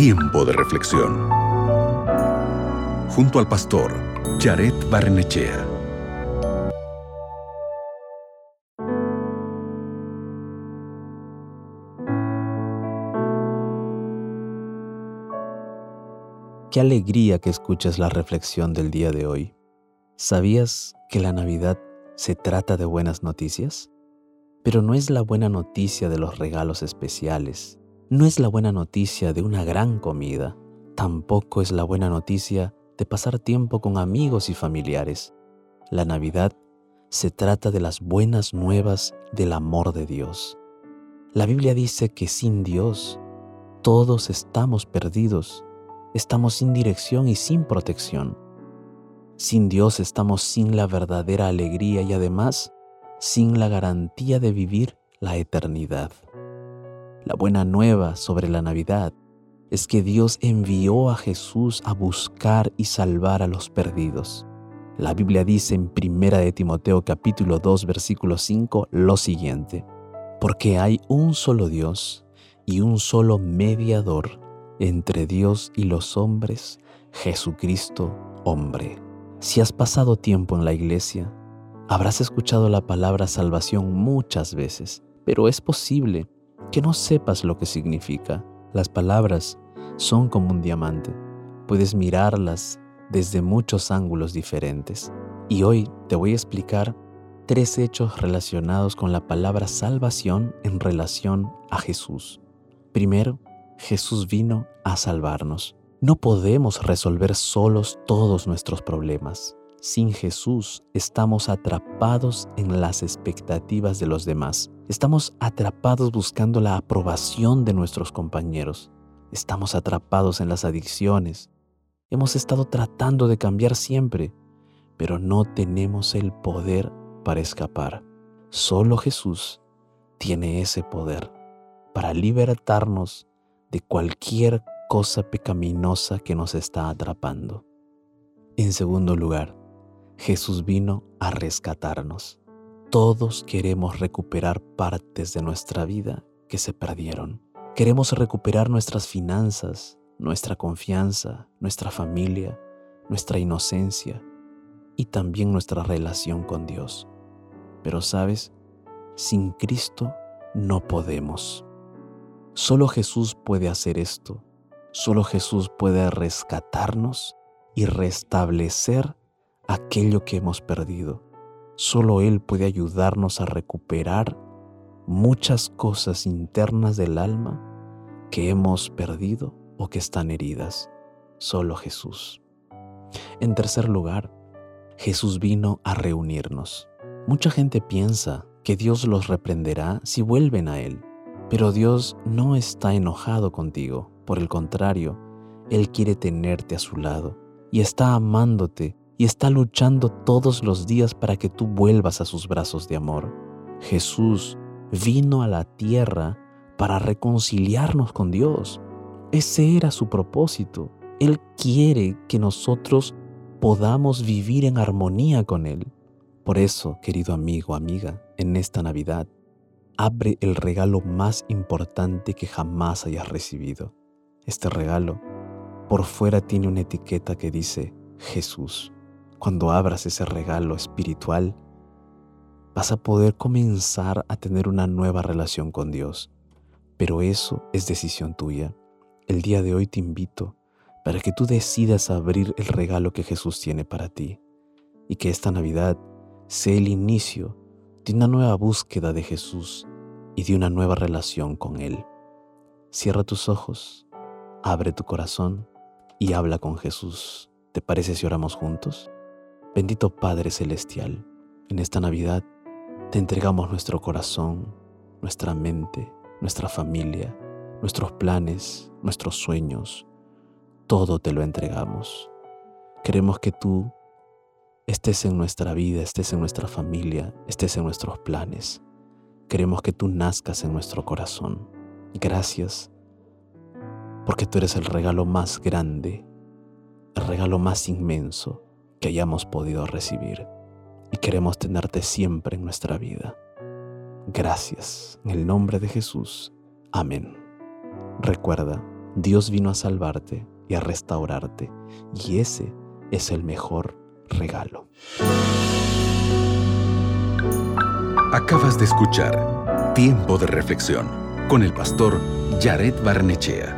Tiempo de reflexión. Junto al pastor Jared Barnechea. Qué alegría que escuches la reflexión del día de hoy. ¿Sabías que la Navidad se trata de buenas noticias? Pero no es la buena noticia de los regalos especiales, no es la buena noticia de una gran comida, tampoco es la buena noticia de pasar tiempo con amigos y familiares. La Navidad se trata de las buenas nuevas del amor de Dios. La Biblia dice que sin Dios todos estamos perdidos, estamos sin dirección y sin protección. Sin Dios estamos sin la verdadera alegría y además sin la garantía de vivir la eternidad. La buena nueva sobre la Navidad es que Dios envió a Jesús a buscar y salvar a los perdidos. La Biblia dice en 1 de Timoteo capítulo 2 versículo 5 lo siguiente: Porque hay un solo Dios y un solo mediador entre Dios y los hombres, Jesucristo hombre. Si has pasado tiempo en la iglesia, habrás escuchado la palabra salvación muchas veces, pero es posible que no sepas lo que significa. Las palabras son como un diamante. Puedes mirarlas desde muchos ángulos diferentes. Y hoy te voy a explicar tres hechos relacionados con la palabra salvación en relación a Jesús. Primero, Jesús vino a salvarnos. No podemos resolver solos todos nuestros problemas. Sin Jesús estamos atrapados en las expectativas de los demás. Estamos atrapados buscando la aprobación de nuestros compañeros. Estamos atrapados en las adicciones. Hemos estado tratando de cambiar siempre, pero no tenemos el poder para escapar. Solo Jesús tiene ese poder para libertarnos de cualquier cosa pecaminosa que nos está atrapando. En segundo lugar, Jesús vino a rescatarnos. Todos queremos recuperar partes de nuestra vida que se perdieron. Queremos recuperar nuestras finanzas, nuestra confianza, nuestra familia, nuestra inocencia y también nuestra relación con Dios. Pero sabes, sin Cristo no podemos. Solo Jesús puede hacer esto. Solo Jesús puede rescatarnos y restablecer aquello que hemos perdido. Solo Él puede ayudarnos a recuperar muchas cosas internas del alma que hemos perdido o que están heridas. Solo Jesús. En tercer lugar, Jesús vino a reunirnos. Mucha gente piensa que Dios los reprenderá si vuelven a Él, pero Dios no está enojado contigo. Por el contrario, Él quiere tenerte a su lado y está amándote y está luchando todos los días para que tú vuelvas a sus brazos de amor. Jesús vino a la tierra para reconciliarnos con Dios. Ese era su propósito. Él quiere que nosotros podamos vivir en armonía con Él. Por eso, querido amigo, amiga, en esta Navidad, abre el regalo más importante que jamás hayas recibido. Este regalo, por fuera tiene una etiqueta que dice Jesús. Cuando abras ese regalo espiritual, vas a poder comenzar a tener una nueva relación con Dios. Pero eso es decisión tuya. El día de hoy te invito para que tú decidas abrir el regalo que Jesús tiene para ti y que esta Navidad sea el inicio de una nueva búsqueda de Jesús y de una nueva relación con Él. Cierra tus ojos, abre tu corazón y habla con Jesús. ¿Te parece si oramos juntos? Bendito Padre Celestial, en esta Navidad te entregamos nuestro corazón, nuestra mente, nuestra familia, nuestros planes, nuestros sueños, todo te lo entregamos. Queremos que tú estés en nuestra vida, estés en nuestra familia, estés en nuestros planes. Queremos que tú nazcas en nuestro corazón. Gracias, porque tú eres el regalo más grande, el regalo más inmenso que hayamos podido recibir y queremos tenerte siempre en nuestra vida. Gracias, en el nombre de Jesús. Amén. Recuerda, Dios vino a salvarte y a restaurarte, y ese es el mejor regalo. Acabas de escuchar Tiempo de Reflexión con el pastor Jared Barnechea.